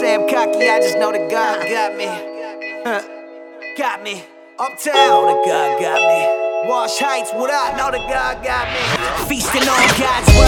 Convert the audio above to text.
say I'm cocky, I just know that God got me. got me. Uptown, know that God got me. Wash Heights, what I Know that God got me. Feasting on God's word,